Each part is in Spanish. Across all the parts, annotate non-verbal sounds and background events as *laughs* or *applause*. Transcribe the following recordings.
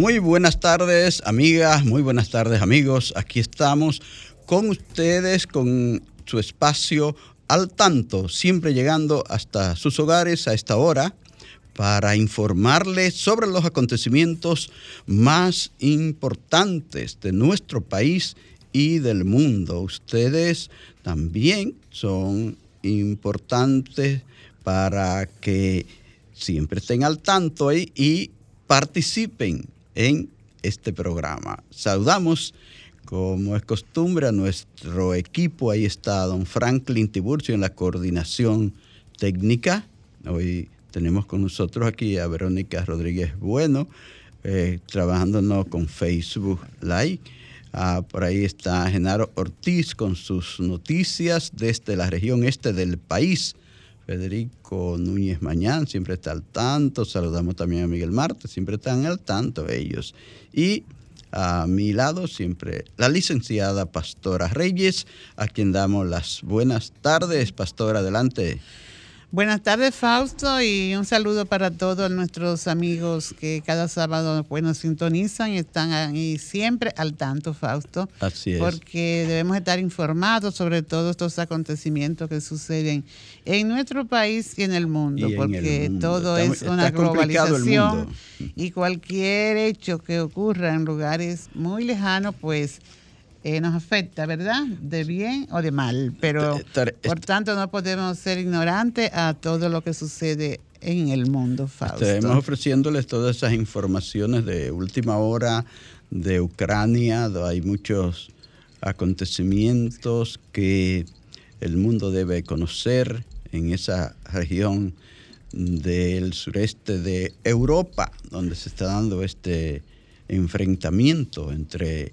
Muy buenas tardes, amigas, muy buenas tardes, amigos. Aquí estamos con ustedes, con su espacio al tanto, siempre llegando hasta sus hogares a esta hora para informarles sobre los acontecimientos más importantes de nuestro país y del mundo. Ustedes también son importantes para que siempre estén al tanto ahí y participen en este programa. Saludamos, como es costumbre, a nuestro equipo. Ahí está don Franklin Tiburcio en la coordinación técnica. Hoy tenemos con nosotros aquí a Verónica Rodríguez Bueno, eh, trabajándonos con Facebook Live. Ah, por ahí está Genaro Ortiz con sus noticias desde la región este del país. Federico Núñez Mañán siempre está al tanto. Saludamos también a Miguel Marte, siempre están al tanto ellos. Y a mi lado siempre la licenciada Pastora Reyes, a quien damos las buenas tardes. Pastora, adelante. Buenas tardes, Fausto, y un saludo para todos nuestros amigos que cada sábado pues, nos sintonizan y están ahí siempre al tanto, Fausto. Así es. Porque debemos estar informados sobre todos estos acontecimientos que suceden en nuestro país y en el mundo, Y porque el mundo. todo Está- es una globalización y cualquier hecho que ocurra en lugares muy lejanos, pues eh, nos afecta, ¿verdad? De bien o de mal, pero Estar- por tanto no podemos ser ignorantes a todo lo que sucede en el mundo, Fausto. Estaremos ofreciéndoles todas esas informaciones de última hora de Ucrania. Hay muchos acontecimientos que el mundo debe conocer en esa región del sureste de Europa, donde se está dando este enfrentamiento entre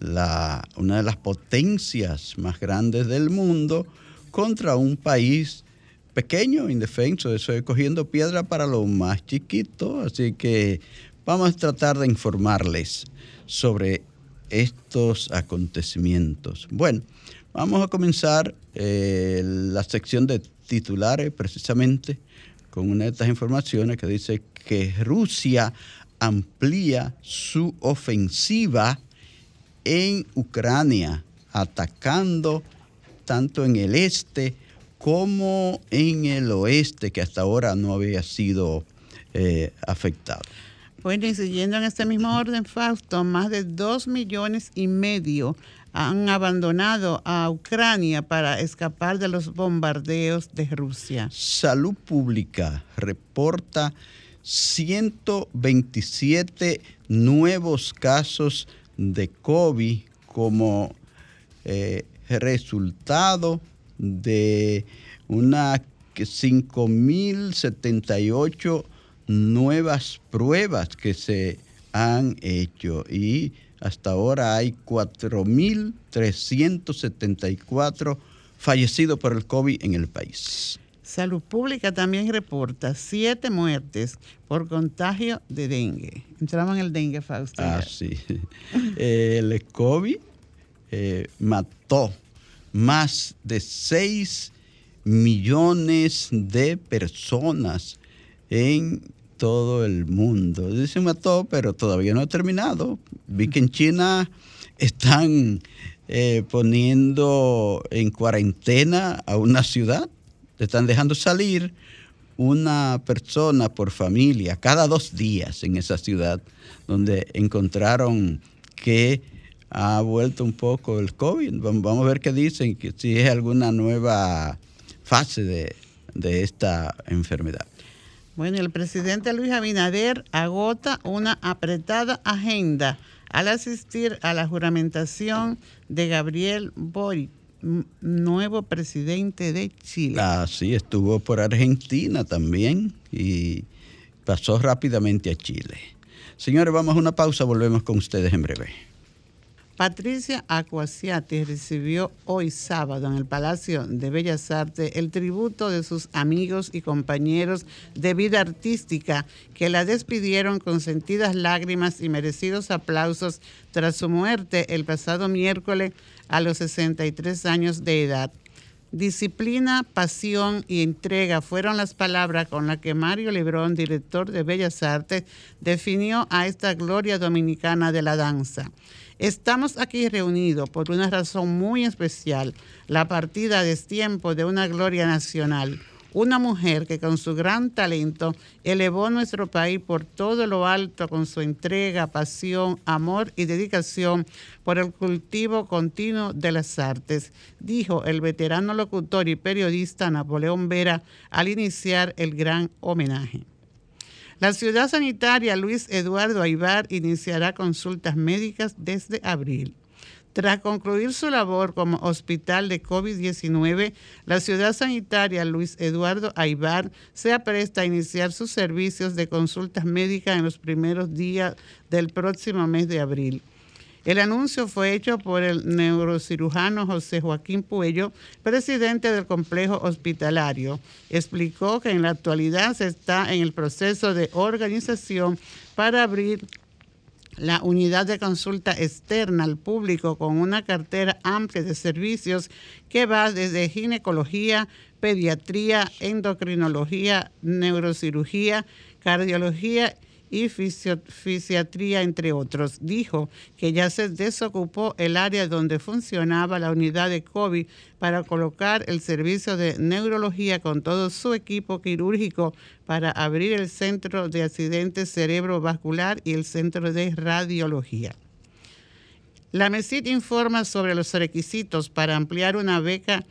la, una de las potencias más grandes del mundo contra un país pequeño, indefenso. Estoy cogiendo piedra para lo más chiquito, así que vamos a tratar de informarles sobre estos acontecimientos. Bueno, vamos a comenzar eh, la sección de titulares precisamente con una de estas informaciones que dice que Rusia amplía su ofensiva en Ucrania, atacando tanto en el este como en el oeste, que hasta ahora no había sido eh, afectado. Bueno, y siguiendo en este mismo orden, Fausto, más de dos millones y medio han abandonado a Ucrania para escapar de los bombardeos de Rusia. Salud Pública reporta 127 nuevos casos de COVID como eh, resultado de una 5.078 nuevas pruebas que se han hecho y hasta ahora hay 4.374 fallecidos por el COVID en el país. Salud Pública también reporta siete muertes por contagio de dengue. Entramos en el dengue, Fausto. Ah, sí. *laughs* El COVID eh, mató más de 6 millones de personas en todo el mundo. Se mató, pero todavía no ha terminado. Vi que en China están eh, poniendo en cuarentena a una ciudad. Le están dejando salir una persona por familia cada dos días en esa ciudad, donde encontraron que ha vuelto un poco el COVID. Vam- Vamos a ver qué dicen, que si es alguna nueva fase de, de esta enfermedad. Bueno, el presidente Luis Abinader agota una apretada agenda al asistir a la juramentación de Gabriel Boric nuevo presidente de Chile. Así estuvo por Argentina también y pasó rápidamente a Chile. Señores, vamos a una pausa, volvemos con ustedes en breve. Patricia Acuasiati recibió hoy sábado en el Palacio de Bellas Artes el tributo de sus amigos y compañeros de vida artística que la despidieron con sentidas lágrimas y merecidos aplausos tras su muerte el pasado miércoles a los 63 años de edad. Disciplina, pasión y entrega fueron las palabras con las que Mario Lebrón, director de Bellas Artes, definió a esta gloria dominicana de la danza. Estamos aquí reunidos por una razón muy especial, la partida de tiempo de una gloria nacional, una mujer que con su gran talento elevó nuestro país por todo lo alto con su entrega, pasión, amor y dedicación por el cultivo continuo de las artes, dijo el veterano locutor y periodista Napoleón Vera al iniciar el gran homenaje. La ciudad sanitaria Luis Eduardo Aibar iniciará consultas médicas desde abril. Tras concluir su labor como hospital de COVID-19, la ciudad sanitaria Luis Eduardo Aibar se apresta a iniciar sus servicios de consultas médicas en los primeros días del próximo mes de abril. El anuncio fue hecho por el neurocirujano José Joaquín Puello, presidente del complejo hospitalario. Explicó que en la actualidad se está en el proceso de organización para abrir la unidad de consulta externa al público con una cartera amplia de servicios que va desde ginecología, pediatría, endocrinología, neurocirugía, cardiología y fisiatría, entre otros. Dijo que ya se desocupó el área donde funcionaba la unidad de COVID para colocar el servicio de neurología con todo su equipo quirúrgico para abrir el centro de accidentes cerebrovascular y el centro de radiología. La MESID informa sobre los requisitos para ampliar una beca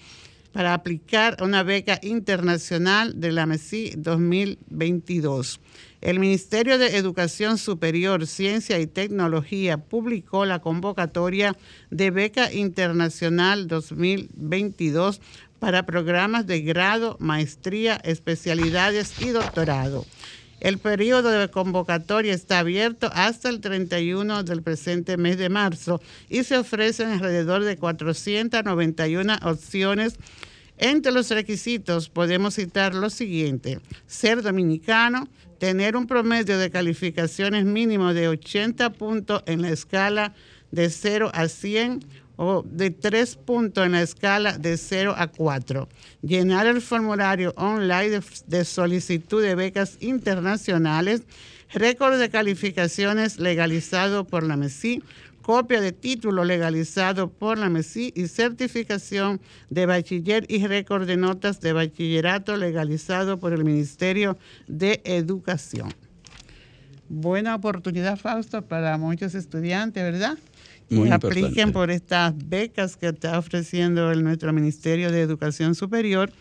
para aplicar una beca internacional de la MESI 2022. El Ministerio de Educación Superior, Ciencia y Tecnología publicó la convocatoria de beca internacional 2022 para programas de grado, maestría, especialidades y doctorado. El periodo de convocatoria está abierto hasta el 31 del presente mes de marzo y se ofrecen alrededor de 491 opciones. Entre los requisitos podemos citar lo siguiente, ser dominicano, tener un promedio de calificaciones mínimo de 80 puntos en la escala de 0 a 100 o de 3 puntos en la escala de 0 a 4. Llenar el formulario online de, solicitud de becas internacionales, récord de calificaciones legalizado por la MESI, copia de título legalizado por la MESI y certificación de bachiller y récord de notas de bachillerato legalizado por el Ministerio de Educación. Buena oportunidad, Fausto, para muchos estudiantes, ¿verdad? Muy apliquen por estas becas que está ofreciendo el, nuestro Ministerio de Educación Superior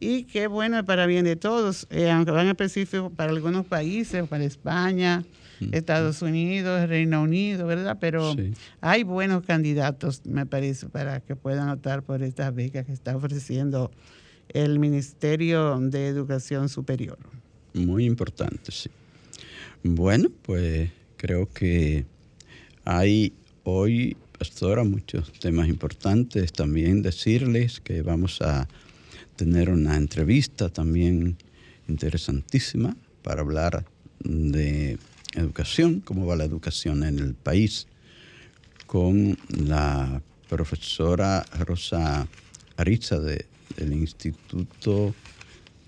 y qué bueno para bien de todos, eh, aunque van específico para algunos países, para España, Estados Unidos, Reino Unido, ¿verdad? Pero hay buenos candidatos, me parece, para que puedan optar por estas becas que está ofreciendo el Ministerio de Educación Superior. Muy importante, sí. Bueno, pues creo que hay hoy, pastora, muchos temas importantes. También decirles que vamos a tener una entrevista también interesantísima para hablar de educación, cómo va la educación en el país, con la profesora Rosa Ariza del Instituto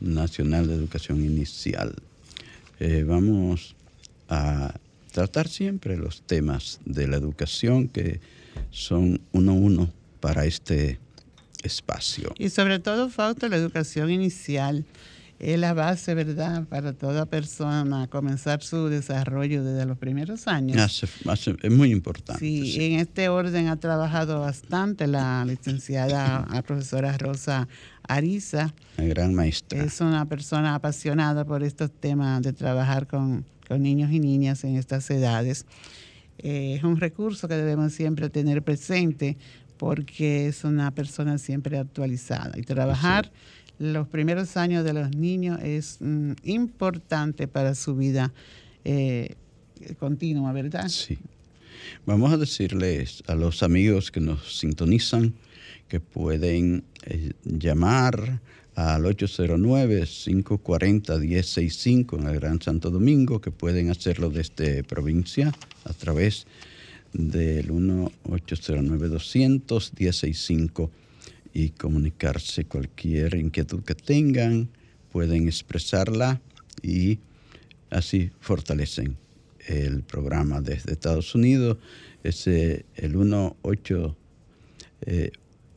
Nacional de Educación Inicial. Eh, vamos a tratar siempre los temas de la educación que son uno a uno para este espacio. Y sobre todo, Fausto, la educación inicial es la base, ¿verdad?, para toda persona comenzar su desarrollo desde los primeros años. es muy importante. Sí, en este orden ha trabajado bastante la licenciada, la profesora Rosa Ariza. La gran maestra. Es una persona apasionada por estos temas de trabajar con, niños y niñas en estas edades. Eh, es un recurso que debemos siempre tener presente porque es una persona siempre actualizada. Y trabajar los primeros años de los niños es mm, importante para su vida eh, continua, ¿verdad? Sí. Vamos a decirles a los amigos que nos sintonizan que pueden eh, llamar al 809-540-1065 en el Gran Santo Domingo, que pueden hacerlo desde provincia a través del 1-809-200-1065 y comunicarse cualquier inquietud que tengan, pueden expresarla y así fortalecen el programa desde Estados Unidos. Es el 1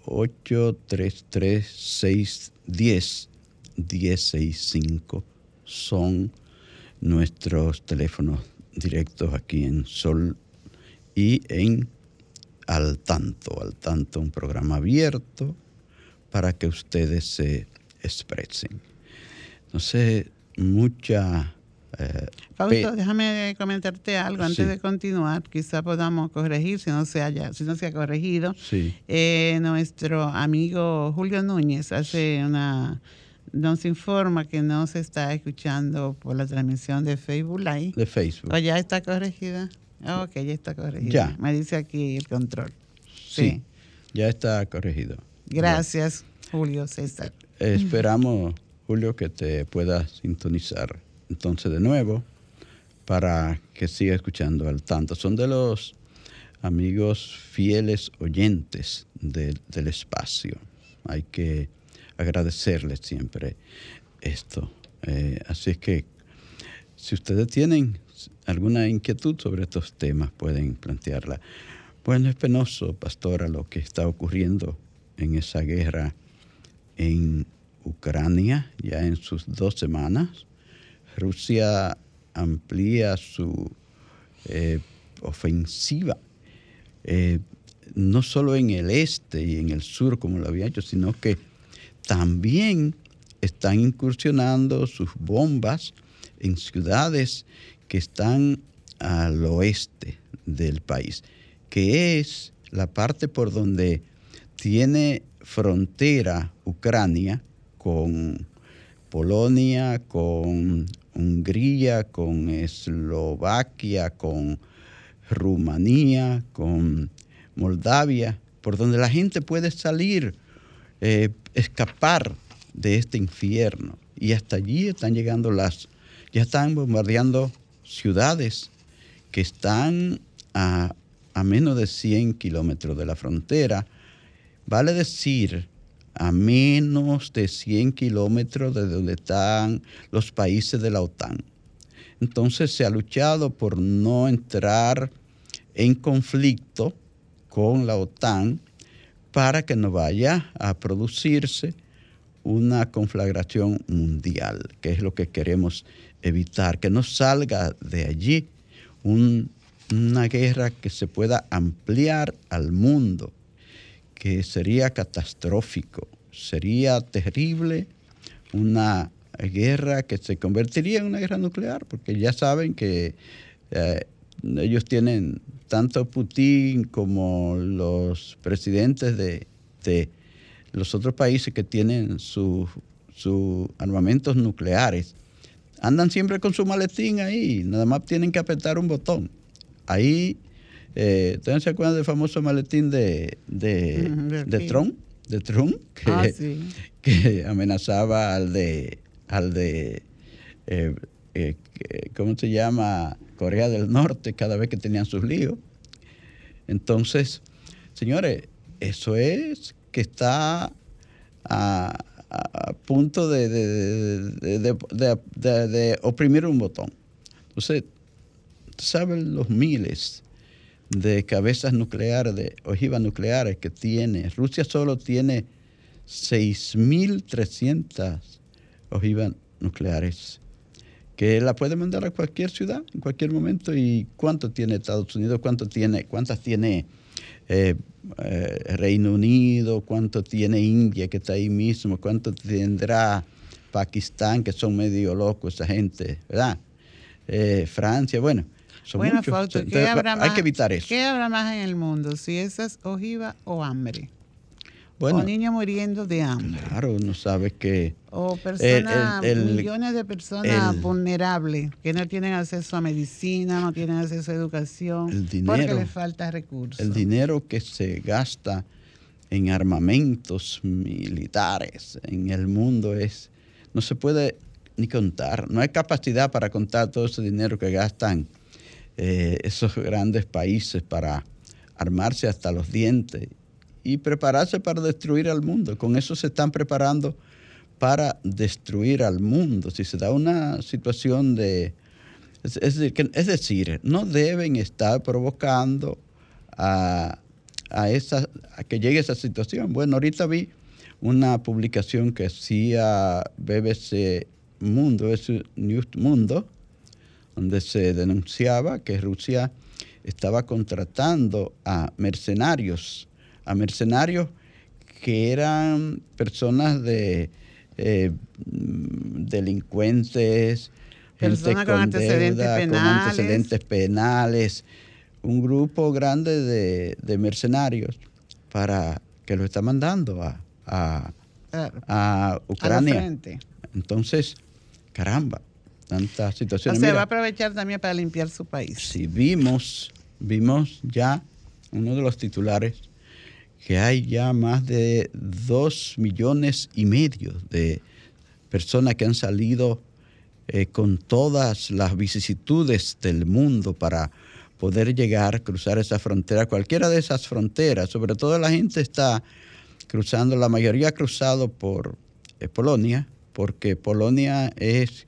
833 610 1065 son nuestros teléfonos directos aquí en Sol y en Al Tanto. Al Tanto, un programa abierto para que ustedes se expresen. Entonces, mucha... Eh, Fausto, déjame comentarte algo antes de continuar. Quizá podamos corregir si no se, haya, si no se ha corregido. Sí. Eh, nuestro amigo Julio Núñez hace una nos informa que no se está escuchando por la transmisión de Facebook Live. De Facebook. ¿O ya está corregida? ok, ya está corregida. Ya. Me dice aquí el control. Sí, ya está corregido. Gracias, Julio César. esperamos, Julio, que te puedas sintonizar entonces de nuevo para que siga escuchando al tanto. Son de los amigos fieles oyentes del espacio. Hay que agradecerles siempre esto. Eh, así es que si ustedes tienen alguna inquietud sobre estos temas, pueden plantearla. Bueno, es penoso, pastora, lo que está ocurriendo en esa guerra en Ucrania, ya en sus dos semanas. Rusia amplía su eh, ofensiva, eh, no solo en el este y en el sur como lo había hecho, sino que también están incursionando sus bombas en ciudades que están al oeste del país, que es la parte por donde tiene frontera Ucrania con Polonia, con Hungría, con Eslovaquia, con Rumanía, con Moldavia, por donde la gente puede salir, eh, escapar de este infierno. Y hasta allí están llegando las, ya están bombardeando ciudades que están a, a menos de 100 kilómetros de la frontera Vale decir, a menos de 100 kilómetros de donde están los países de la OTAN. Entonces se ha luchado por no entrar en conflicto con la OTAN para que no vaya a producirse una conflagración mundial, que es lo que queremos evitar, que no salga de allí una guerra que se pueda ampliar al mundo que sería catastrófico, sería terrible una guerra que se convertiría en una guerra nuclear, porque ya saben que eh, ellos tienen tanto Putin como los presidentes de, los otros países que tienen sus armamentos nucleares, andan siempre con su maletín ahí, nada más tienen que apretar un botón. Ahí eh, ¿Ustedes se acuerdan del famoso maletín de, de, Trump? De Trump, ah, que, amenazaba al de, al de eh, eh, ¿cómo se llama? Corea del Norte cada vez que tenían sus líos. Entonces, señores, eso es que está a, punto de, de, oprimir un botón. Entonces, ¿saben los miles de cabezas nucleares, de ojivas nucleares que tiene. Rusia solo tiene 6.300 ojivas nucleares que la puede mandar a cualquier ciudad en cualquier momento. ¿Y cuánto tiene Estados Unidos? ¿Cuánto tiene, ¿Cuántas tiene eh, eh, Reino Unido? ¿Cuánto tiene India que está ahí mismo? ¿Cuánto tendrá Pakistán que son medio locos esa gente? ¿Verdad? Eh, Francia, bueno bueno, Fausto, ¿qué habrá hay que evitar eso. ¿Qué habrá más en el mundo? Si esas ojiva o hambre. Bueno, o niños muriendo de hambre. Claro, uno sabe que... O personas, millones de personas vulnerables que no tienen acceso a medicina, no tienen acceso a educación, el dinero, porque les falta recursos. El dinero que se gasta en armamentos militares en el mundo es... No se puede ni contar, no hay capacidad para contar todo ese dinero que gastan eh, esos grandes países para armarse hasta los dientes y prepararse para destruir al mundo. Con eso se están preparando para destruir al mundo. Si se da una situación de... Es, decir, no deben estar provocando a, esa, a que llegue esa situación. Bueno, ahorita vi una publicación que hacía BBC Mundo, es News Mundo, donde se denunciaba que Rusia estaba contratando a mercenarios, a mercenarios que eran personas de eh, delincuentes, gente con, antecedentes penales. un grupo grande de, mercenarios para que lo está mandando a, a, Ucrania. Entonces, caramba, tantas situaciones. O sea, va a aprovechar también para limpiar su país. Sí, vimos, vimos ya uno de los titulares que hay ya más de dos millones y medio de personas que han salido eh, con todas las vicisitudes del mundo para poder llegar, cruzar esa frontera, cualquiera de esas fronteras, sobre todo la gente está cruzando, la mayoría ha cruzado por eh, Polonia, porque Polonia es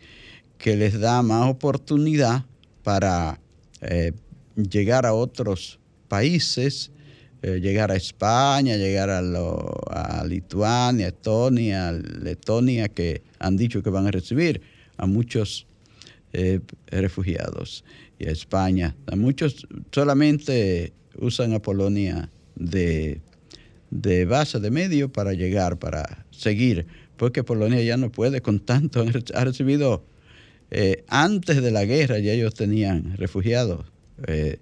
que les da más oportunidad para eh, llegar a otros países, eh, llegar a España, llegar a, a, Lituania, Estonia, Letonia, que han dicho que van a recibir a muchos eh, refugiados, y a España. A muchos solamente usan a Polonia de, de base de medio para llegar, para seguir, porque Polonia ya no puede con tanto, *laughs* ha recibido eh, antes de la guerra ya ellos tenían refugiados. Eh,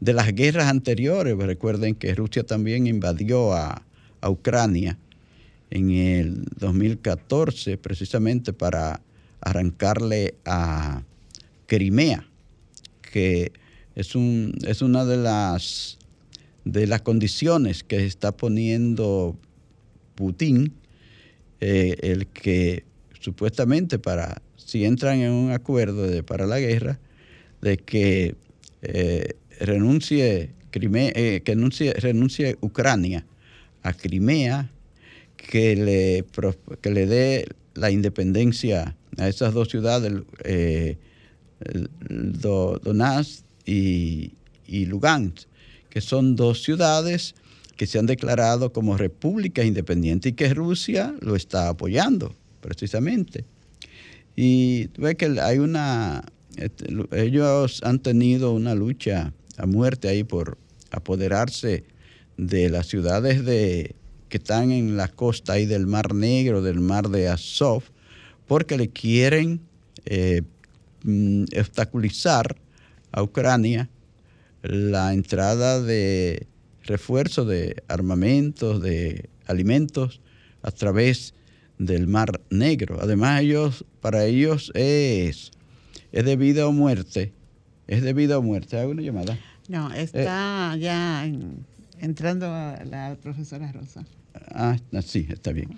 de las guerras anteriores, pues recuerden que Rusia también invadió a, Ucrania en el 2014 precisamente para arrancarle a Crimea, que es, un, es una de las, de las condiciones que está poniendo Putin, eh, el que supuestamente para si entran en un acuerdo de, para la guerra, de que eh, renuncie, eh, que renuncie Ucrania a Crimea, que le, que le dé la independencia a esas dos ciudades, eh, Donetsk y, y Lugansk, que son dos ciudades que se han declarado como repúblicas independientes y que Rusia lo está apoyando, precisamente. Y ve que hay una, ellos han tenido una lucha a muerte ahí por apoderarse de las ciudades de, que están en la costa ahí del Mar Negro, del Mar de Azov, porque le quieren eh, mm, obstaculizar a Ucrania la entrada de refuerzo de armamentos, de alimentos a través del Mar Negro. Además, ellos, para ellos es, es de vida o muerte. Es de vida o muerte. ¿Hay una llamada? No, está eh, ya entrando la profesora Rosa. Ah, sí, está bien.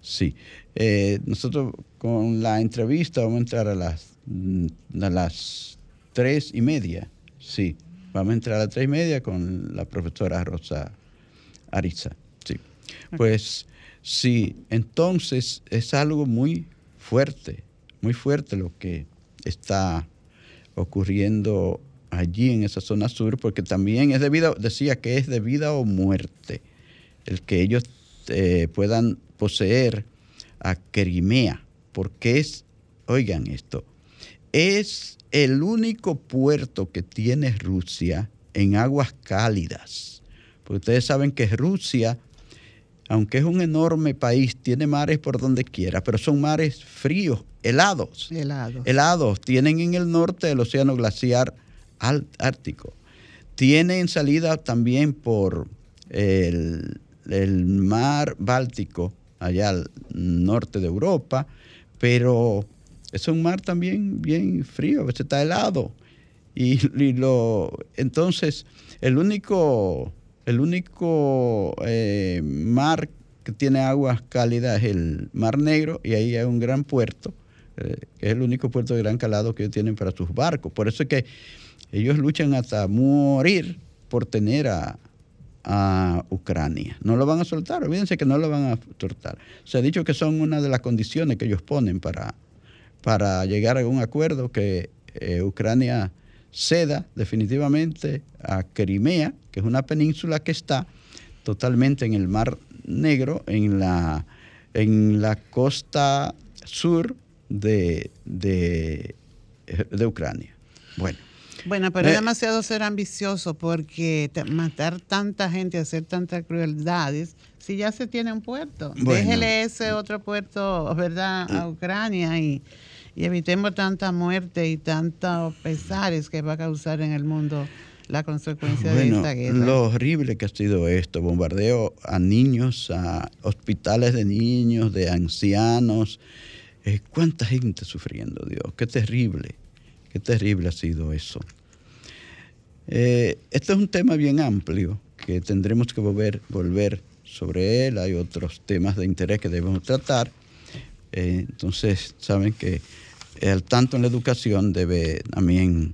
Sí. Eh, nosotros con la entrevista vamos a entrar a las, mm, a las tres y media. Sí, vamos a entrar a las tres y media con la profesora Rosa Ariza. Sí. Pues Sí, entonces es algo muy fuerte, muy fuerte lo que está ocurriendo allí en esa zona sur, porque también es debido, decía que es de vida o muerte el que ellos eh, puedan poseer a Crimea, porque es, oigan esto, es el único puerto que tiene Rusia en aguas cálidas. Porque ustedes saben que Rusia aunque es un enorme país, tiene mares por donde quiera, pero son mares fríos, helados. Helados. Helados. Tienen en el norte el océano glaciar ártico. Tienen salida también por el, mar Báltico, allá al norte de Europa, pero es un mar también bien frío, a veces está helado. Y, lo, entonces, el único, el único eh, mar que tiene aguas cálidas es el Mar Negro y ahí hay un gran puerto, eh, que es el único puerto de gran calado que ellos tienen para sus barcos. Por eso es que ellos luchan hasta morir por tener a, Ucrania. No lo van a soltar, olvídense que no lo van a soltar. Se ha dicho que son una de las condiciones que ellos ponen para, para llegar a un acuerdo que eh, Ucrania ceda definitivamente a Crimea, que es una península que está totalmente en el Mar Negro, en la, en la costa sur de, de, de Ucrania. Bueno. Bueno, pero es eh, demasiado ser ambicioso porque matar tanta gente, hacer tantas crueldades, si ya se tiene un puerto, déjele ese otro puerto, ¿verdad?, a eh. Ucrania y, evitemos tanta muerte y tantos pesares que va a causar en el mundo la consecuencia de esta guerra. Lo horrible que ha sido esto, bombardeo a niños, a hospitales de niños, de ancianos. Eh, ¿Cuánta gente sufriendo, Dios? Qué terrible. Qué terrible ha sido eso. Eh, este es un tema bien amplio que tendremos que volver, volver sobre él. Hay otros temas de interés que debemos tratar. Eh, entonces, saben que el tanto en la educación debe también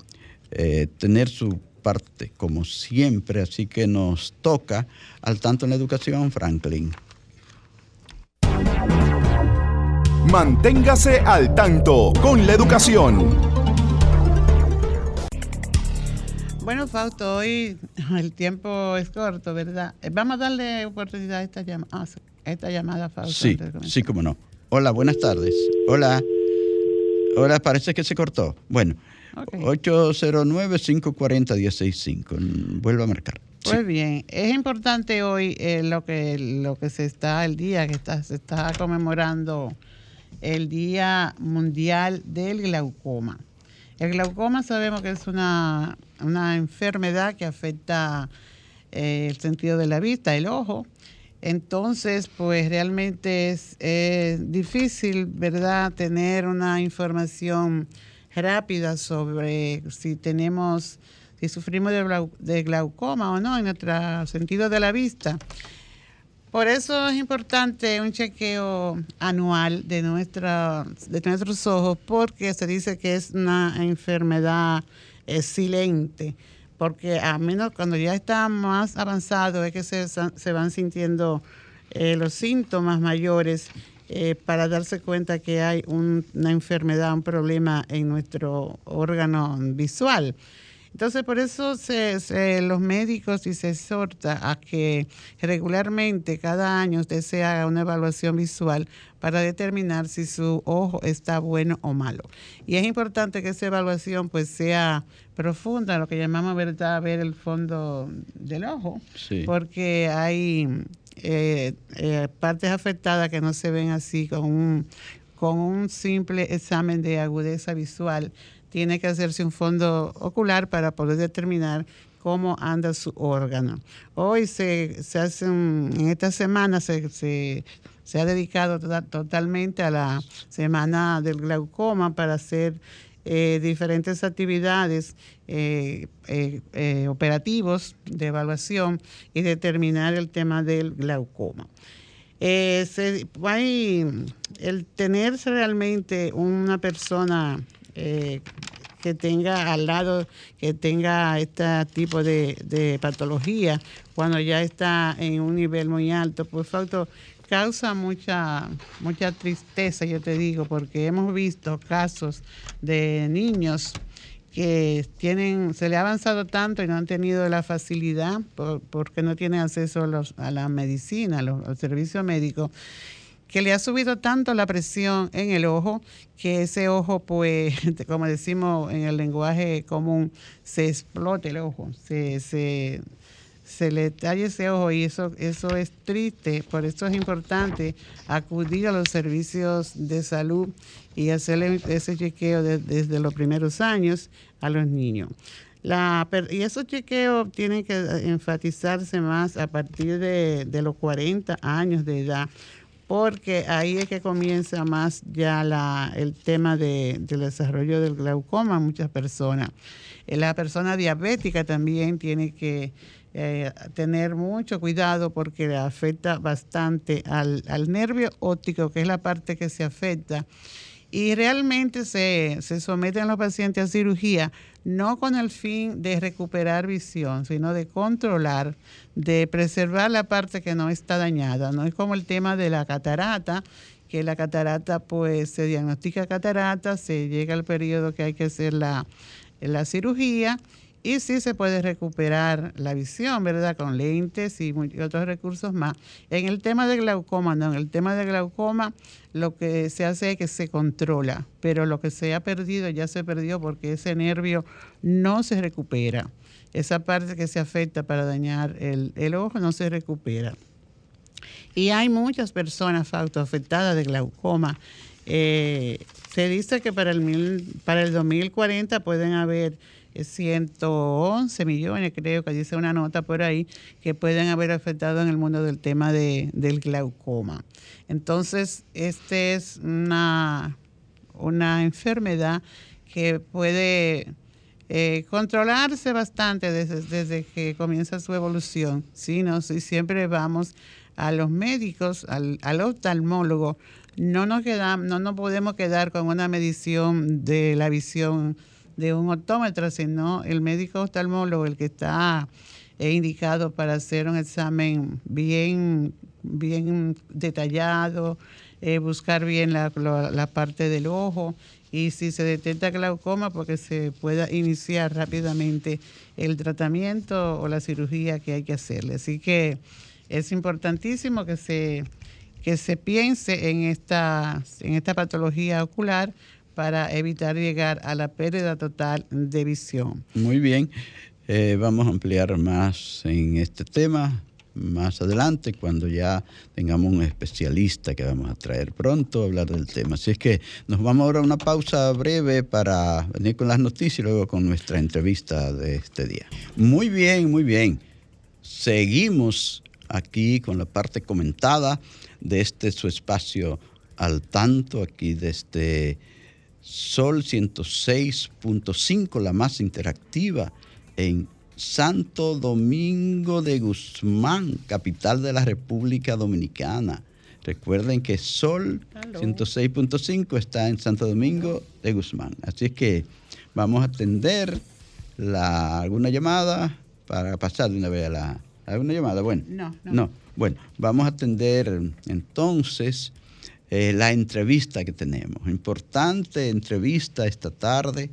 eh, tener su parte, como siempre, así que nos toca al tanto en la educación, Franklin. Manténgase al tanto con la educación. Bueno, Fausto, hoy el tiempo es corto, ¿verdad? Eh, vamos a darle oportunidad a esta, llamada, ah, esta llamada, Fausto. Sí, sí, cómo no. Hola, buenas tardes. Hola. Hola, parece que se cortó. Bueno, 809-540-165. Vuelvo a marcar. Pues bien, es importante hoy eh, lo, que, lo que se está, el día que está, se está conmemorando el Día Mundial del Glaucoma. El glaucoma sabemos que es una, enfermedad que afecta eh, el sentido de la vista, el ojo. Entonces, pues realmente es difícil, ¿verdad?, tener una información rápida sobre si tenemos, si sufrimos de, glaucoma o no en nuestro sentido de la vista. Por eso es importante un chequeo anual de, nuestra, de nuestros ojos, porque se dice que es una enfermedad silente, porque a menos cuando ya está más avanzado es que se, se van sintiendo eh, los síntomas mayores eh, para darse cuenta que hay una enfermedad, un problema en nuestro órgano visual. Entonces, por eso se, los médicos y se exhorta a que regularmente cada año usted se haga una evaluación visual para determinar si su ojo está bueno o malo. Y es importante que esa evaluación pues sea profunda, lo que llamamos verdad ver el fondo del ojo, porque hay eh, eh, partes afectadas que no se ven así con un, con un simple examen de agudeza visual tiene que hacerse un fondo ocular para poder determinar cómo anda su órgano. Hoy se, se hace, en esta semana se, se, ha dedicado totalmente a la semana del glaucoma para hacer eh, diferentes actividades eh, eh, operativos de evaluación y determinar el tema del glaucoma. Se, hay, el tenerse realmente una persona eh, que tenga al lado, que tenga este tipo de, patología, cuando ya está en un nivel muy alto, pues facto causa mucha, mucha tristeza, yo te digo, porque hemos visto casos de niños que tienen, se le ha avanzado tanto y no han tenido la facilidad porque no tienen acceso a, la medicina, a los, al servicio médico que le ha subido tanto la presión en el ojo que ese ojo, pues, *laughs* como decimos en el lenguaje común, se explota el ojo, se, se, se le talla ese ojo y eso, eso es triste. Por eso es importante acudir a los servicios de salud y hacerle ese chequeo desde los primeros años a los niños. Y esos chequeos tienen que enfatizarse más a partir de, los 40 años de edad, porque ahí es que comienza más ya la, el tema del desarrollo del glaucoma en muchas personas. La persona diabética también tiene que eh, tener mucho cuidado porque le afecta bastante al, al nervio óptico, que es la parte que se afecta y realmente se, se someten los pacientes a cirugía no con el fin de recuperar visión, sino de controlar, de preservar la parte que no está dañada. No es como el tema de la catarata, que la catarata pues se diagnostica catarata, se llega al periodo que hay que hacer la, la cirugía y sí se puede recuperar la visión, ¿verdad? Con lentes y, otros recursos más. En el tema de glaucoma, no, en el tema de glaucoma lo que se hace es que se controla, pero lo que se ha perdido ya se perdió porque ese nervio no se recupera. Esa parte que se afecta para dañar el, ojo no se recupera. Y hay muchas personas afectadas de glaucoma. Eh, se dice que para el, para el 2040 pueden haber 111 millones, creo que dice una nota por ahí, que pueden haber afectado en el mundo del tema de, del glaucoma. Entonces, esta es una, una enfermedad que puede eh, controlarse bastante desde, desde, que comienza su evolución. ¿sí? No, si siempre vamos a los médicos, al, al oftalmólogo, no nos, quedamos, no nos podemos quedar con una medición de la visión de un optómetra, sino el médico oftalmólogo, el que está eh, indicado para hacer un examen bien, bien detallado, eh, buscar bien la, la, parte del ojo y si se detecta glaucoma, porque se pueda iniciar rápidamente el tratamiento o la cirugía que hay que hacerle. Así que es importantísimo que se, que se piense en esta, en esta patología ocular para evitar llegar a la pérdida total de visión. Muy bien, eh, vamos a ampliar más en este tema más adelante cuando ya tengamos un especialista que vamos a traer pronto a hablar del tema. Así es que nos vamos ahora a una pausa breve para venir con las noticias y luego con nuestra entrevista de este día. Muy bien, muy bien. Seguimos aquí con la parte comentada de este su espacio al tanto aquí de este Sol 106.5, la más interactiva, en Santo Domingo de Guzmán, capital de la República Dominicana. Recuerden que Sol 106.5 está en Santo Domingo de Guzmán. Así es que vamos a atender la, alguna llamada para pasar de una vez a la... ¿Alguna llamada? Bueno. No, no. No. Bueno, vamos a atender entonces eh, la entrevista que tenemos. Importante entrevista esta tarde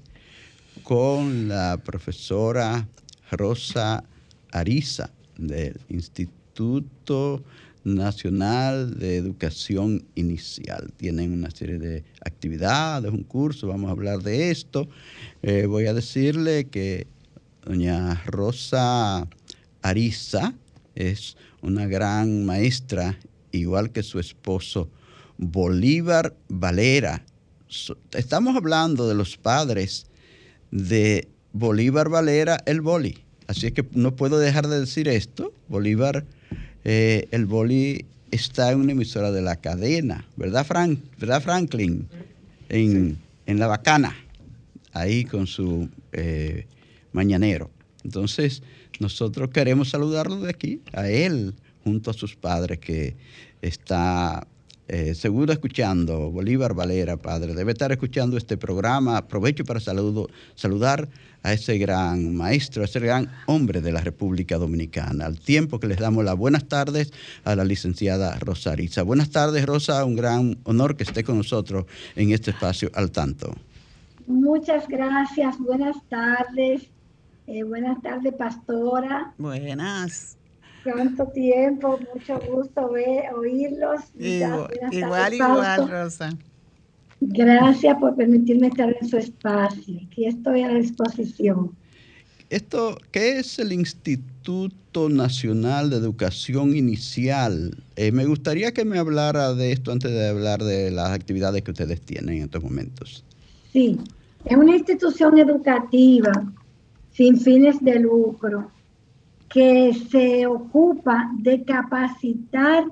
con la profesora Rosa Ariza del Instituto Nacional de Educación Inicial. Tienen una serie de actividades, un curso, vamos a hablar de esto. Eh, voy a decirle que doña Rosa Ariza es una gran maestra, igual que su esposo Bolívar Valera. Estamos hablando de los padres de Bolívar Valera, el boli. Así es que no puedo dejar de decir esto. Bolívar, eh, el boli está en una emisora de la cadena, ¿verdad, Frank? ¿verdad Franklin? En, La Bacana, ahí con su eh, mañanero. Entonces, nosotros queremos saludarlo de aquí, a él, junto a sus padres, que está eh, seguro escuchando, Bolívar Valera, padre, debe estar escuchando este programa. Aprovecho para saludo, saludar a ese gran maestro, a ese gran hombre de la República Dominicana. Al tiempo que les damos las buenas tardes a la licenciada Rosa Ariza. Buenas tardes, Rosa, un gran honor que esté con nosotros en este espacio al tanto. Muchas gracias, buenas tardes. Eh, buenas tardes, pastora. Buenas. Cuánto tiempo, mucho gusto ver, oírlos. Igual, igual, igual, Rosa. Gracias por permitirme estar en su espacio. Aquí estoy a la disposición. Esto, ¿qué es el Instituto Nacional de Educación Inicial? Eh, me gustaría que me hablara de esto antes de hablar de las actividades que ustedes tienen en estos momentos. Sí, es una institución educativa sin fines de lucro que se ocupa de capacitar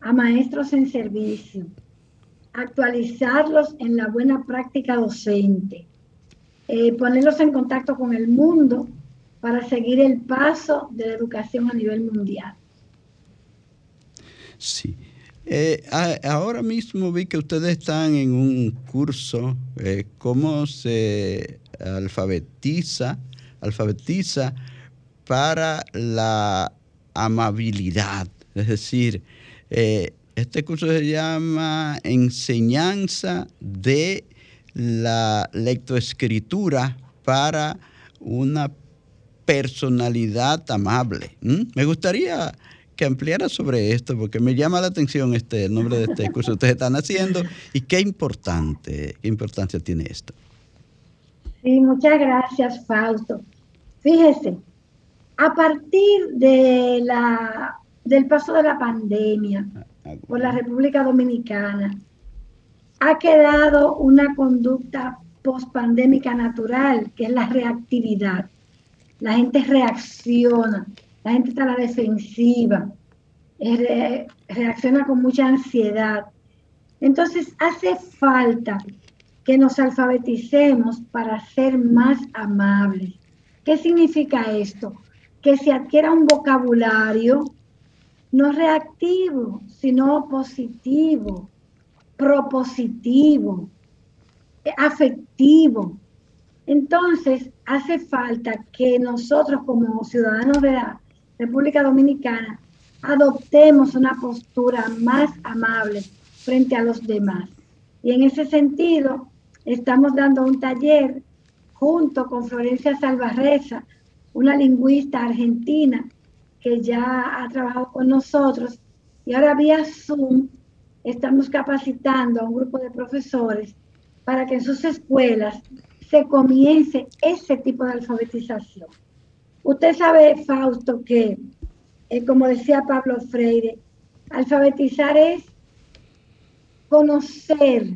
a maestros en servicio, actualizarlos en la buena práctica docente, eh, ponerlos en contacto con el mundo para seguir el paso de la educación a nivel mundial. Sí. Eh, ahora mismo vi que ustedes están en un curso, eh, cómo se alfabetiza, alfabetiza para la amabilidad. Es decir, eh, este curso se llama Enseñanza de la lectoescritura para una personalidad amable. Me gustaría que ampliara sobre esto, porque me llama la atención este, el nombre de este curso que ustedes están haciendo y qué importante, qué importancia tiene esto. Sí, muchas gracias, Fausto. Fíjese, a partir de la, del paso de la pandemia por la República Dominicana, ha quedado una conducta pospandémica natural, que es la reactividad. La gente reacciona, la gente está a la defensiva, reacciona con mucha ansiedad. Entonces hace falta que nos alfabeticemos para ser más amables. ¿Qué significa esto? Que se adquiera un vocabulario no reactivo, sino positivo, propositivo, afectivo. Entonces, hace falta que nosotros como ciudadanos de la República Dominicana adoptemos una postura más amable frente a los demás. Y en ese sentido, Estamos dando un taller junto con Florencia Salvarreza, una lingüista argentina que ya ha trabajado con nosotros. Y ahora vía Zoom estamos capacitando a un grupo de profesores para que en sus escuelas se comience ese tipo de alfabetización. Usted sabe, Fausto, que, eh, como decía Pablo Freire, alfabetizar es conocer,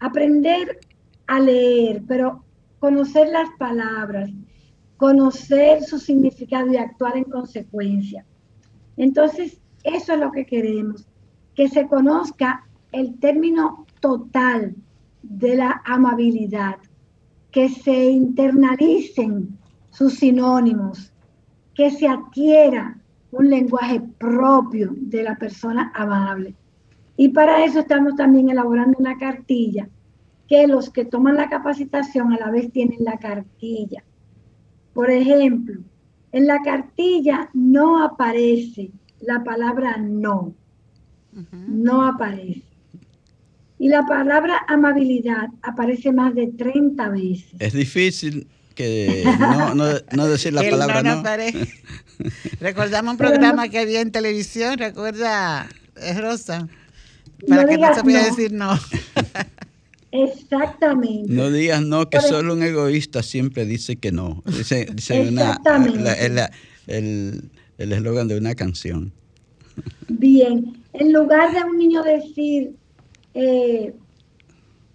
aprender a leer, pero conocer las palabras, conocer su significado y actuar en consecuencia. Entonces, eso es lo que queremos, que se conozca el término total de la amabilidad, que se internalicen sus sinónimos, que se adquiera un lenguaje propio de la persona amable. Y para eso estamos también elaborando una cartilla que los que toman la capacitación a la vez tienen la cartilla. Por ejemplo, en la cartilla no aparece la palabra no. No aparece. Y la palabra amabilidad aparece más de 30 veces. Es difícil que no, decir la *laughs* palabra no. *laughs* Recordamos un programa que había en televisión, recuerda, es Rosa, para que no se pueda decir no. *laughs* Exactamente. No digas no, que solo un egoísta siempre dice que no. Dice, dice una, el eslogan de una canción. Bien, en lugar de un niño decir, eh,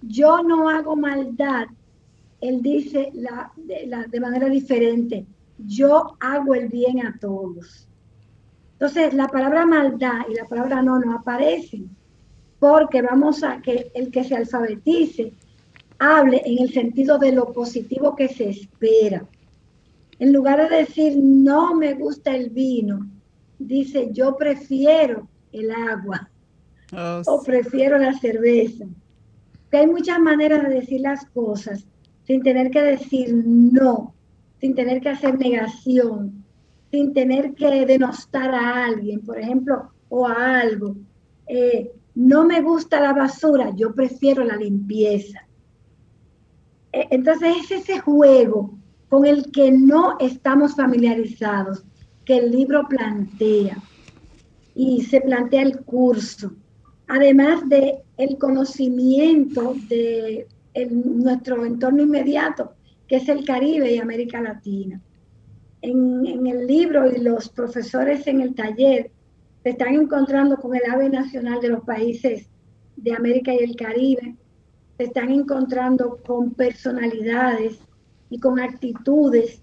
yo no hago maldad, él dice la, de manera diferente, yo hago el bien a todos. Entonces, la palabra maldad y la palabra no no aparecen porque vamos a que el que se alfabetice hable en el sentido de lo positivo que se espera. En lugar de decir no me gusta el vino, dice yo prefiero el agua oh, o prefiero la cerveza. Que hay muchas maneras de decir las cosas sin tener que decir no, sin tener que hacer negación, sin tener que denostar a alguien, por ejemplo, o a algo. Eh, no me gusta la basura, yo prefiero la limpieza. E, entonces es ese juego con el que no estamos familiarizados, que el libro plantea y se plantea el curso, además de el conocimiento de nuestro entorno inmediato, que es el Caribe y América Latina. En, en el libro y los profesores en el taller se están encontrando con el ave nacional de los países de América y el Caribe, se están encontrando con personalidades y con actitudes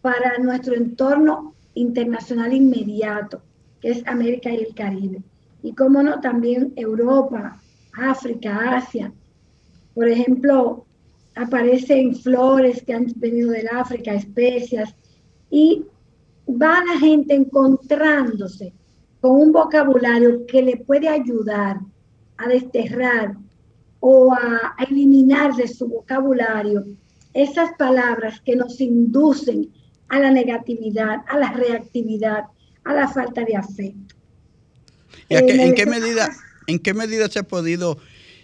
para nuestro entorno internacional inmediato, que es América y el Caribe. Y cómo no, también Europa, África, Asia. Por ejemplo, aparecen flores que han venido del África, especias, y va la gente encontrándose con un vocabulario que le puede ayudar a desterrar o a, eliminar de su vocabulario esas palabras que nos inducen a la negatividad, a la reactividad, a la falta de afecto. ¿En qué medida, en qué medida se ha podido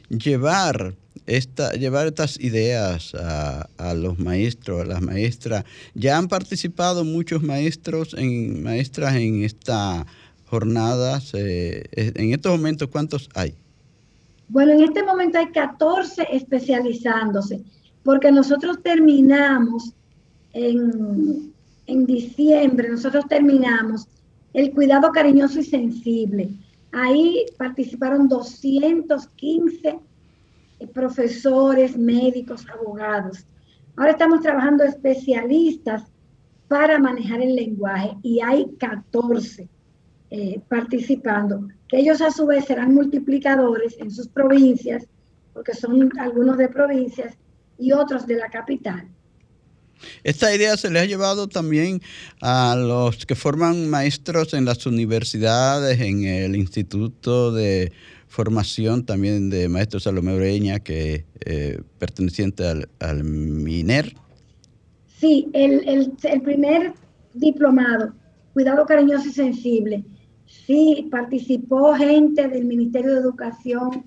llevar esta, llevar estas ideas a, los maestros, a las maestras. Ya han participado muchos maestros en maestras en esta jornadas. Eh, en estos momentos, ¿cuántos hay? Bueno, en este momento hay 14 especializándose, porque nosotros terminamos en, en diciembre, nosotros terminamos el cuidado cariñoso y sensible. Ahí participaron 215 profesores, médicos, abogados. Ahora estamos trabajando especialistas para manejar el lenguaje y hay 14 eh, participando, que ellos a su vez serán multiplicadores en sus provincias, porque son algunos de provincias y otros de la capital. Esta idea se le ha llevado también a los que forman maestros en las universidades, en el Instituto de formación también de maestro Salomé Ureña, que eh, perteneciente al, MINER. Sí, el, primer diplomado, Cuidado Cariñoso y Sensible, sí, participó gente del Ministerio de Educación,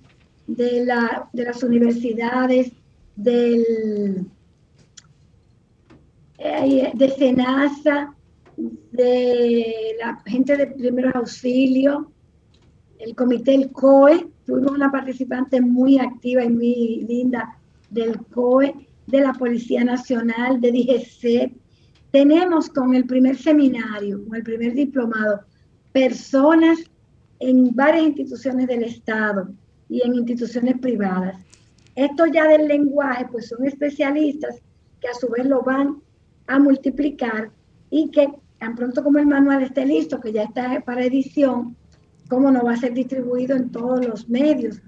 de, la, de las universidades, del, eh, de SENASA, de la gente de primeros auxilios, el comité del COE, tuvimos una participante muy activa y muy linda del COE, de la Policía Nacional, de DGC. Tenemos con el primer seminario, con el primer diplomado, personas en varias instituciones del Estado y en instituciones privadas. Esto ya del lenguaje, pues son especialistas que a su vez lo van a multiplicar y que tan pronto como el manual esté listo, que ya está para edición, cómo no va a ser distribuido en todos los medios.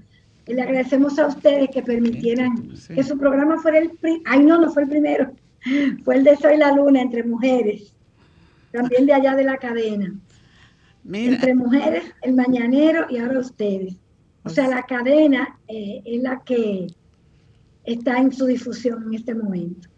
Y le agradecemos a ustedes que permitieran que su programa fuera el primero. Ay, no, no fue el primero. *laughs* Fue el de Soy la Luna entre mujeres. También de allá de la cadena. Entre mujeres, el mañanero y ahora ustedes. O sea, la cadena eh, es la que está en su difusión en este momento.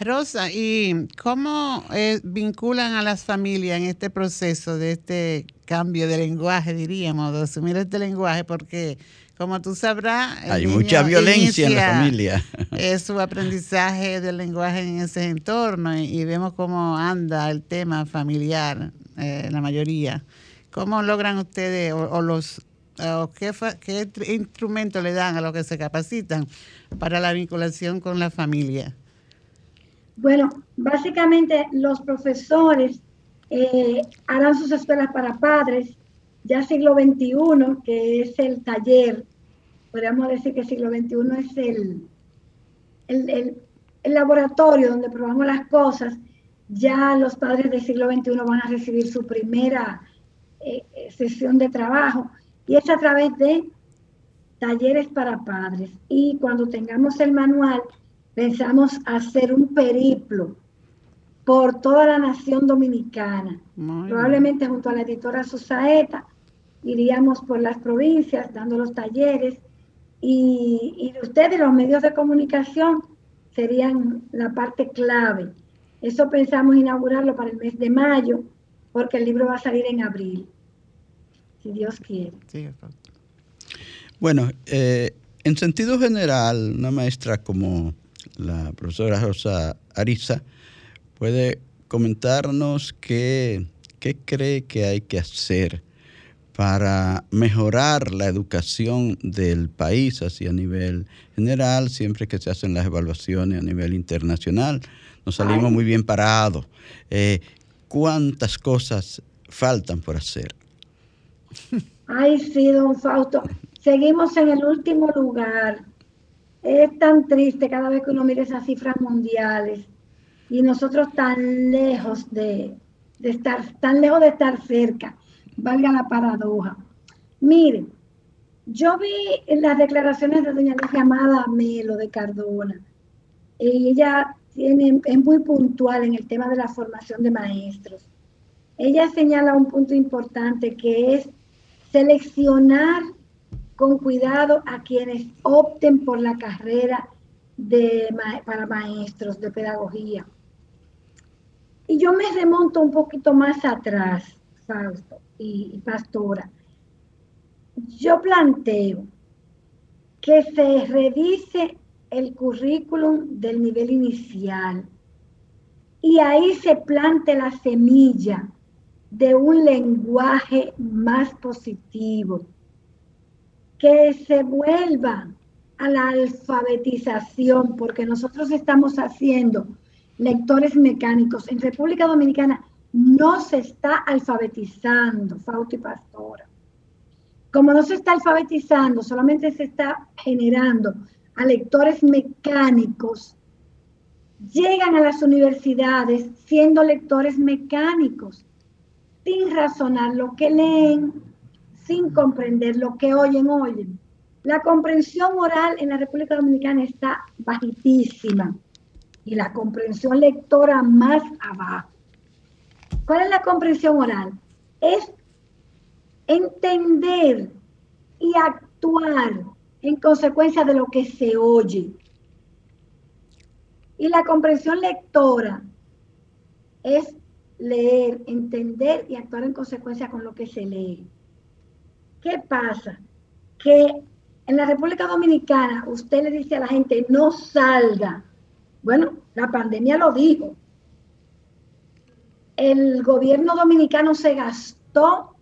Rosa, ¿y cómo eh, vinculan a las familias en este proceso de este cambio de lenguaje, diríamos, de asumir este lenguaje? Porque, como tú sabrás... Hay mucha violencia en la familia. *laughs* Es su aprendizaje del lenguaje en ese entorno y, vemos cómo anda el tema familiar, eh, la mayoría. ¿Cómo logran ustedes o, los qué, qué instrumento le dan a los que se capacitan para la vinculación con la familia? Bueno, básicamente los profesores eh, harán sus escuelas para padres, ya siglo XXI, que es el taller, podríamos decir que siglo XXI es el, el, laboratorio donde probamos las cosas, ya los padres del siglo XXI van a recibir su primera eh, sesión de trabajo y es a través de talleres para padres. Y cuando tengamos el manual, pensamos hacer un periplo por toda la nación dominicana. Probablemente junto a la editora Susaeta iríamos por las provincias dando los talleres y, y ustedes, los medios de comunicación, serían la parte clave. Eso pensamos inaugurarlo para el mes de mayo, porque el libro va a salir en abril, si Dios quiere. bueno, eh, en sentido general, una maestra como la profesora Rosa Ariza puede comentarnos qué, qué cree que hay que hacer para mejorar la educación del país así a nivel general, siempre que se hacen las evaluaciones a nivel internacional. Nos salimos muy bien parados. Eh, ¿Cuántas cosas faltan por hacer? Ay, sí, don Fausto. Seguimos en el último lugar. Es tan triste cada vez que uno mira esas cifras mundiales. y nosotros tan lejos de, estar, tan lejos de estar cerca, valga la paradoja. Miren, yo vi las declaraciones de doña Ligia Amada Melo de Cardona. Ella es muy puntual en el tema de la formación de maestros. Ella señala un punto importante que es seleccionar con cuidado a quienes opten por la carrera de, para maestros de pedagogía. Y yo me remonto un poquito más atrás, Fausto y, y Pastora. Yo planteo que se revise el currículum del nivel inicial y ahí se plante la semilla de un lenguaje más positivo, que se vuelva a la alfabetización, porque nosotros estamos haciendo lectores mecánicos. En República Dominicana no se está alfabetizando, Fauti Pastora. Como no se está alfabetizando, solamente se está generando a lectores mecánicos, llegan a las universidades siendo lectores mecánicos, sin razonar lo que leen, sin comprender lo que oyen, oyen. La comprensión oral en la República Dominicana está bajitísima y la comprensión lectora más abajo. ¿Cuál es la comprensión oral? Es entender y actuar en consecuencia de lo que se oye. Y la comprensión lectora es leer, entender y actuar en consecuencia con lo que se lee. ¿Qué pasa? Que en la República Dominicana usted le dice a la gente no salga. Bueno, la pandemia lo dijo. El gobierno dominicano se gastó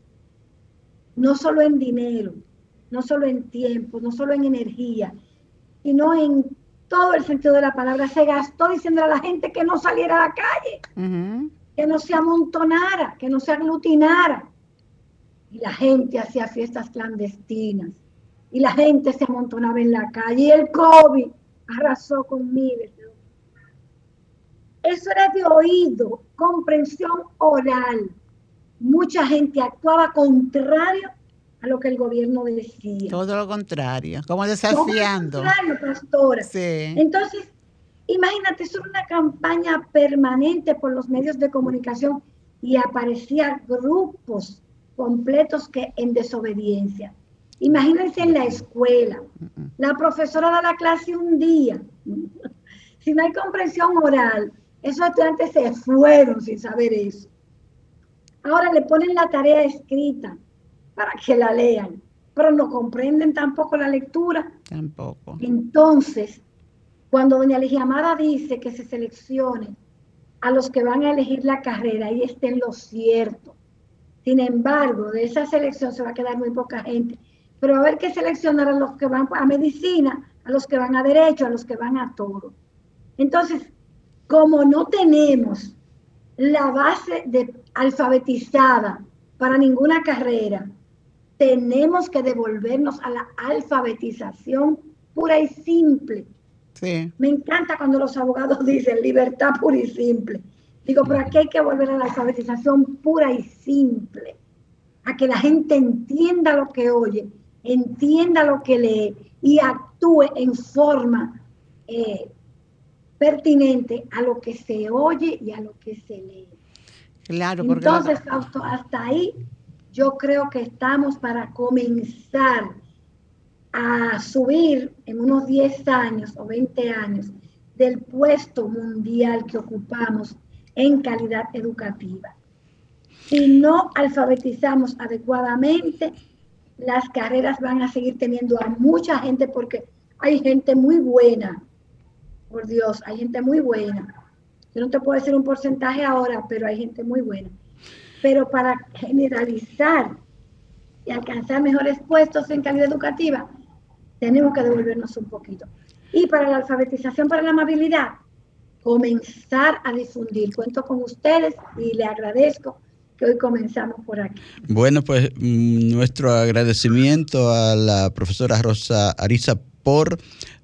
no solo en dinero, no solo en tiempo, no solo en energía, sino en todo el sentido de la palabra. Se gastó diciendo a la gente que no saliera a la calle, que no se amontonara, que no se aglutinara. Y la gente hacía fiestas clandestinas. Y la gente se amontonaba en la calle. Y el COVID arrasó con miles. Eso era de oído, comprensión oral. Mucha gente actuaba contrario a lo que el gobierno decía. Todo lo contrario, como desafiando. Todo lo contrario, pastora. Sí. Entonces, imagínate, es una campaña permanente por los medios de comunicación y aparecían grupos completos que en desobediencia. Imagínense en la escuela, la profesora da la clase un día, *laughs* si no hay comprensión oral, esos estudiantes se fueron sin saber eso. Ahora le ponen la tarea escrita, para que la lean, pero no comprenden tampoco la lectura. Tampoco. Entonces, cuando doña Amada dice que se seleccione a los que van a elegir la carrera, ahí está en lo cierto. Sin embargo, de esa selección se va a quedar muy poca gente. Pero a ver que seleccionar a los que van a medicina, a los que van a derecho, a los que van a todo. Entonces, como no tenemos la base de alfabetizada para ninguna carrera, tenemos que devolvernos a la alfabetización pura y simple. Me encanta cuando los abogados *laughs* dicen libertad pura y simple. Digo, pero aquí hay que volver a la alfabetización pura y simple, a que la gente entienda lo que oye, entienda lo que lee y actúe en forma eh, pertinente a lo que se oye y a lo que se lee. Claro, porque Entonces, hasta ahí yo creo que estamos para comenzar a subir en unos 10 años o 20 años del puesto mundial que ocupamos en calidad educativa. Si no alfabetizamos adecuadamente, las carreras van a seguir teniendo a mucha gente porque hay gente muy buena, por Dios, hay gente muy buena. Yo no te puedo decir un porcentaje ahora, pero hay gente muy buena pero para generalizar y alcanzar mejores puestos en calidad educativa, tenemos que devolvernos un poquito. Y para la alfabetización, para la amabilidad, comenzar a difundir. Cuento con ustedes y le agradezco que hoy comenzamos por aquí. Bueno, pues mm, nuestro agradecimiento a la profesora Rosa Ariza por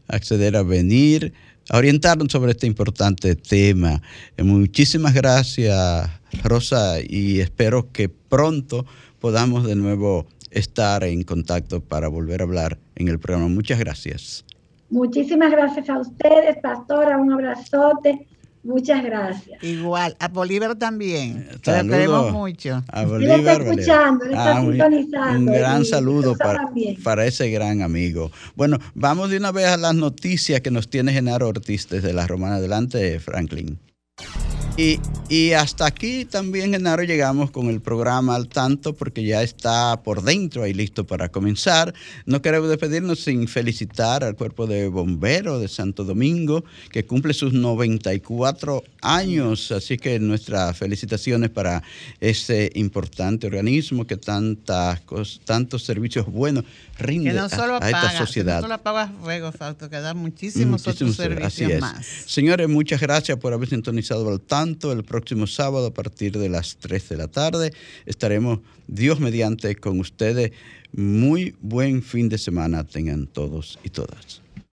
acceder a venir a orientarnos sobre este importante tema. Eh, muchísimas gracias, Rosa, y espero que pronto podamos de nuevo estar en contacto para volver a hablar en el programa. Muchas gracias. Muchísimas gracias a ustedes, pastora, un abrazote Muchas gracias. Igual, a Bolívar también. Te queremos mucho. A Bolívar. está escuchando, está ah, sintonizando. Un gran saludo para, para, ese gran amigo. Bueno, vamos de una vez a las noticias que nos tiene Genaro Ortiz desde la Romana. Adelante, Franklin. Y, hasta aquí también, Genaro, llegamos con el programa al tanto porque ya está por dentro ahí listo para comenzar. No queremos despedirnos sin felicitar al cuerpo de bomberos de Santo Domingo que cumple sus 94 años. Así que nuestras felicitaciones para ese importante organismo que tantas, tantos servicios buenos rinde a, esta sociedad. Que no solo paga fuego, que da muchísimos, otros servicios más. Señores, muchas gracias por haber sintonizado al El próximo sábado a partir de las 3 de la tarde estaremos, Dios mediante, con ustedes. Muy buen fin de semana tengan todos y todas.